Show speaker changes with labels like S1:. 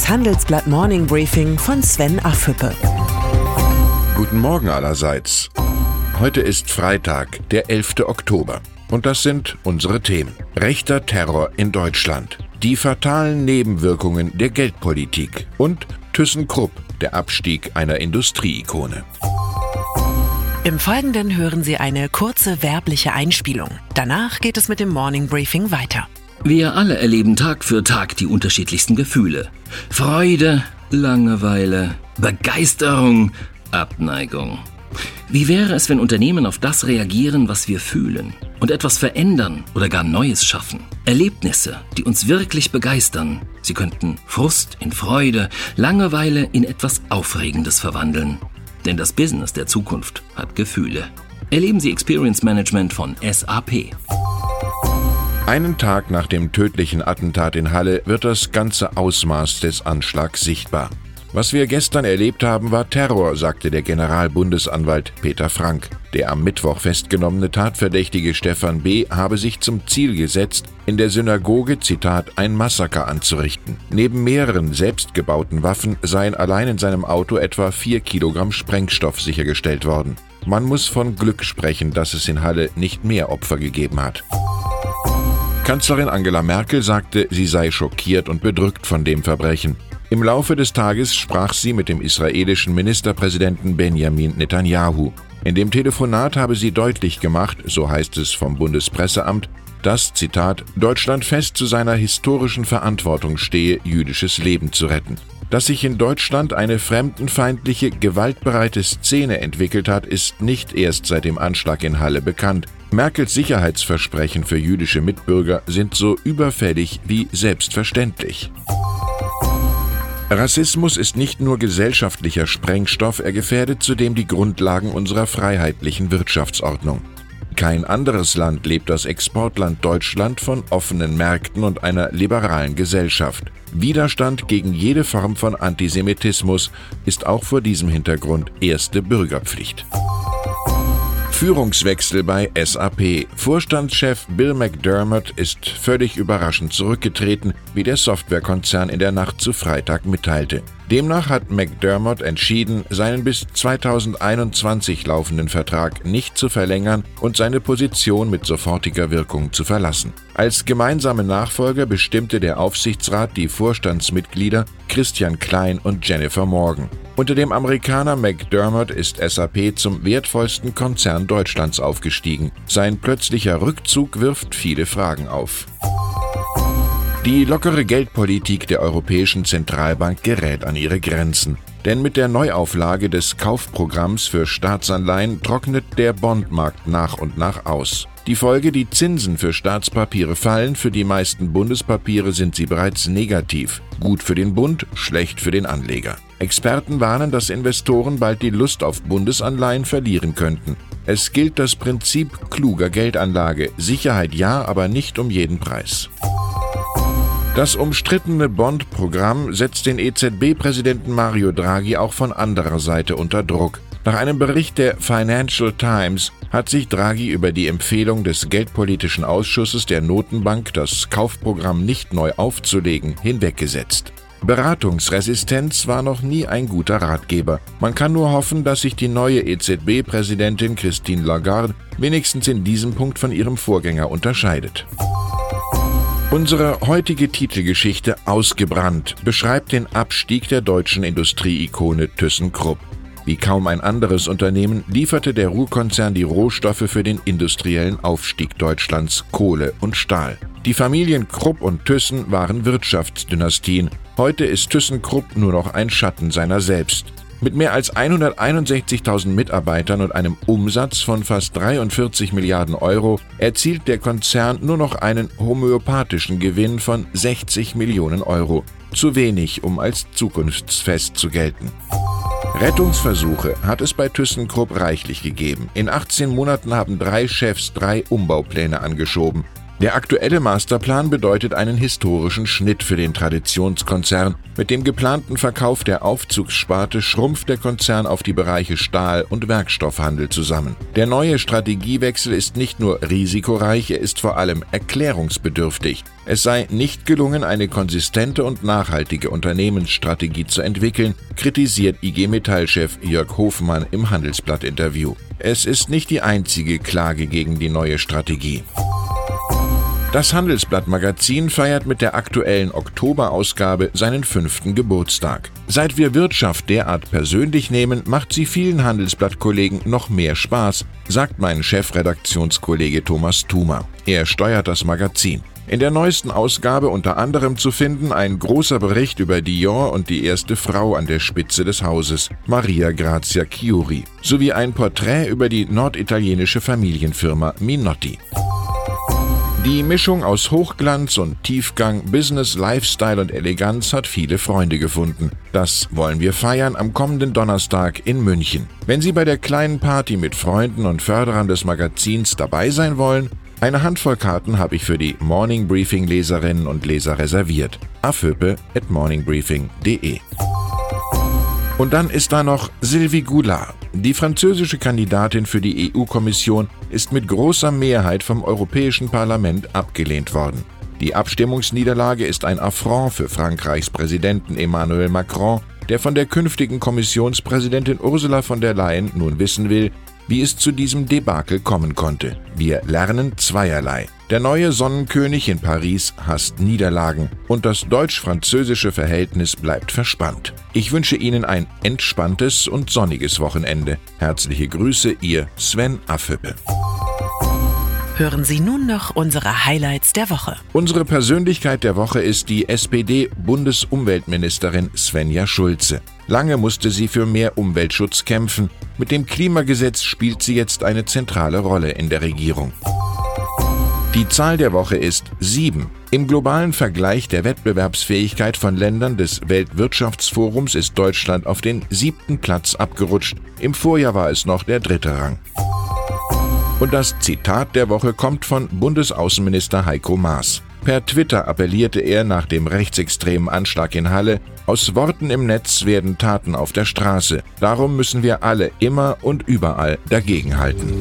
S1: Das Handelsblatt Morning Briefing von Sven Affüppe.
S2: Guten Morgen allerseits. Heute ist Freitag, der 11. Oktober. Und das sind unsere Themen. Rechter Terror in Deutschland. Die fatalen Nebenwirkungen der Geldpolitik. Und ThyssenKrupp, der Abstieg einer Industrieikone.
S1: Im Folgenden hören Sie eine kurze werbliche Einspielung. Danach geht es mit dem Morning Briefing weiter.
S3: Wir alle erleben Tag für Tag die unterschiedlichsten Gefühle. Freude, Langeweile, Begeisterung, Abneigung. Wie wäre es, wenn Unternehmen auf das reagieren, was wir fühlen und etwas verändern oder gar Neues schaffen? Erlebnisse, die uns wirklich begeistern. Sie könnten Frust in Freude, Langeweile in etwas Aufregendes verwandeln. Denn das Business der Zukunft hat Gefühle. Erleben Sie Experience Management von SAP.
S2: Einen Tag nach dem tödlichen Attentat in Halle wird das ganze Ausmaß des Anschlags sichtbar. Was wir gestern erlebt haben, war Terror, sagte der Generalbundesanwalt Peter Frank. Der am Mittwoch festgenommene Tatverdächtige Stefan B. habe sich zum Ziel gesetzt, in der Synagoge, Zitat, ein Massaker anzurichten. Neben mehreren selbstgebauten Waffen seien allein in seinem Auto etwa vier Kilogramm Sprengstoff sichergestellt worden. Man muss von Glück sprechen, dass es in Halle nicht mehr Opfer gegeben hat. Kanzlerin Angela Merkel sagte, sie sei schockiert und bedrückt von dem Verbrechen. Im Laufe des Tages sprach sie mit dem israelischen Ministerpräsidenten Benjamin Netanyahu. In dem Telefonat habe sie deutlich gemacht, so heißt es vom Bundespresseamt, dass, Zitat, Deutschland fest zu seiner historischen Verantwortung stehe, jüdisches Leben zu retten. Dass sich in Deutschland eine fremdenfeindliche, gewaltbereite Szene entwickelt hat, ist nicht erst seit dem Anschlag in Halle bekannt. Merkels Sicherheitsversprechen für jüdische Mitbürger sind so überfällig wie selbstverständlich. Rassismus ist nicht nur gesellschaftlicher Sprengstoff, er gefährdet zudem die Grundlagen unserer freiheitlichen Wirtschaftsordnung. Kein anderes Land lebt das Exportland Deutschland von offenen Märkten und einer liberalen Gesellschaft. Widerstand gegen jede Form von Antisemitismus ist auch vor diesem Hintergrund erste Bürgerpflicht. Führungswechsel bei SAP. Vorstandschef Bill McDermott ist völlig überraschend zurückgetreten, wie der Softwarekonzern in der Nacht zu Freitag mitteilte. Demnach hat McDermott entschieden, seinen bis 2021 laufenden Vertrag nicht zu verlängern und seine Position mit sofortiger Wirkung zu verlassen. Als gemeinsame Nachfolger bestimmte der Aufsichtsrat die Vorstandsmitglieder Christian Klein und Jennifer Morgan. Unter dem Amerikaner McDermott ist SAP zum wertvollsten Konzern Deutschlands aufgestiegen. Sein plötzlicher Rückzug wirft viele Fragen auf. Die lockere Geldpolitik der Europäischen Zentralbank gerät an ihre Grenzen. Denn mit der Neuauflage des Kaufprogramms für Staatsanleihen trocknet der Bondmarkt nach und nach aus. Die Folge, die Zinsen für Staatspapiere fallen, für die meisten Bundespapiere sind sie bereits negativ. Gut für den Bund, schlecht für den Anleger. Experten warnen, dass Investoren bald die Lust auf Bundesanleihen verlieren könnten. Es gilt das Prinzip kluger Geldanlage. Sicherheit ja, aber nicht um jeden Preis. Das umstrittene Bond-Programm setzt den EZB-Präsidenten Mario Draghi auch von anderer Seite unter Druck. Nach einem Bericht der Financial Times hat sich Draghi über die Empfehlung des Geldpolitischen Ausschusses der Notenbank, das Kaufprogramm nicht neu aufzulegen, hinweggesetzt. Beratungsresistenz war noch nie ein guter Ratgeber. Man kann nur hoffen, dass sich die neue EZB-Präsidentin Christine Lagarde wenigstens in diesem Punkt von ihrem Vorgänger unterscheidet. Unsere heutige Titelgeschichte Ausgebrannt beschreibt den Abstieg der deutschen Industrieikone ThyssenKrupp. Wie kaum ein anderes Unternehmen lieferte der Ruhrkonzern die Rohstoffe für den industriellen Aufstieg Deutschlands Kohle und Stahl. Die Familien Krupp und Thyssen waren Wirtschaftsdynastien. Heute ist ThyssenKrupp nur noch ein Schatten seiner selbst. Mit mehr als 161.000 Mitarbeitern und einem Umsatz von fast 43 Milliarden Euro erzielt der Konzern nur noch einen homöopathischen Gewinn von 60 Millionen Euro. Zu wenig, um als zukunftsfest zu gelten. Rettungsversuche hat es bei ThyssenKrupp reichlich gegeben. In 18 Monaten haben drei Chefs drei Umbaupläne angeschoben. Der aktuelle Masterplan bedeutet einen historischen Schnitt für den Traditionskonzern. Mit dem geplanten Verkauf der Aufzugssparte schrumpft der Konzern auf die Bereiche Stahl- und Werkstoffhandel zusammen. Der neue Strategiewechsel ist nicht nur risikoreich, er ist vor allem erklärungsbedürftig. Es sei nicht gelungen, eine konsistente und nachhaltige Unternehmensstrategie zu entwickeln, kritisiert IG Metall-Chef Jörg Hofmann im Handelsblatt-Interview. Es ist nicht die einzige Klage gegen die neue Strategie. Das Handelsblatt-Magazin feiert mit der aktuellen Oktoberausgabe seinen fünften Geburtstag. Seit wir Wirtschaft derart persönlich nehmen, macht sie vielen Handelsblatt-Kollegen noch mehr Spaß, sagt mein Chefredaktionskollege Thomas Thumer. Er steuert das Magazin. In der neuesten Ausgabe unter anderem zu finden ein großer Bericht über Dior und die erste Frau an der Spitze des Hauses, Maria Grazia Chiuri, sowie ein Porträt über die norditalienische Familienfirma Minotti. Die Mischung aus Hochglanz und Tiefgang, Business, Lifestyle und Eleganz hat viele Freunde gefunden. Das wollen wir feiern am kommenden Donnerstag in München. Wenn Sie bei der kleinen Party mit Freunden und Förderern des Magazins dabei sein wollen, eine Handvoll Karten habe ich für die Morning Briefing Leserinnen und Leser reserviert. aföpe at morningbriefing.de und dann ist da noch Sylvie Goulard. Die französische Kandidatin für die EU-Kommission ist mit großer Mehrheit vom Europäischen Parlament abgelehnt worden. Die Abstimmungsniederlage ist ein Affront für Frankreichs Präsidenten Emmanuel Macron, der von der künftigen Kommissionspräsidentin Ursula von der Leyen nun wissen will, wie es zu diesem Debakel kommen konnte. Wir lernen zweierlei. Der neue Sonnenkönig in Paris hasst Niederlagen und das deutsch-französische Verhältnis bleibt verspannt. Ich wünsche Ihnen ein entspanntes und sonniges Wochenende. Herzliche Grüße, Ihr Sven Affüppe.
S1: Hören Sie nun noch unsere Highlights der Woche.
S2: Unsere Persönlichkeit der Woche ist die SPD-Bundesumweltministerin Svenja Schulze. Lange musste sie für mehr Umweltschutz kämpfen. Mit dem Klimagesetz spielt sie jetzt eine zentrale Rolle in der Regierung. Die Zahl der Woche ist sieben. Im globalen Vergleich der Wettbewerbsfähigkeit von Ländern des Weltwirtschaftsforums ist Deutschland auf den siebten Platz abgerutscht. Im Vorjahr war es noch der dritte Rang. Und das Zitat der Woche kommt von Bundesaußenminister Heiko Maas. Per Twitter appellierte er nach dem rechtsextremen Anschlag in Halle, aus Worten im Netz werden Taten auf der Straße. Darum müssen wir alle immer und überall dagegenhalten.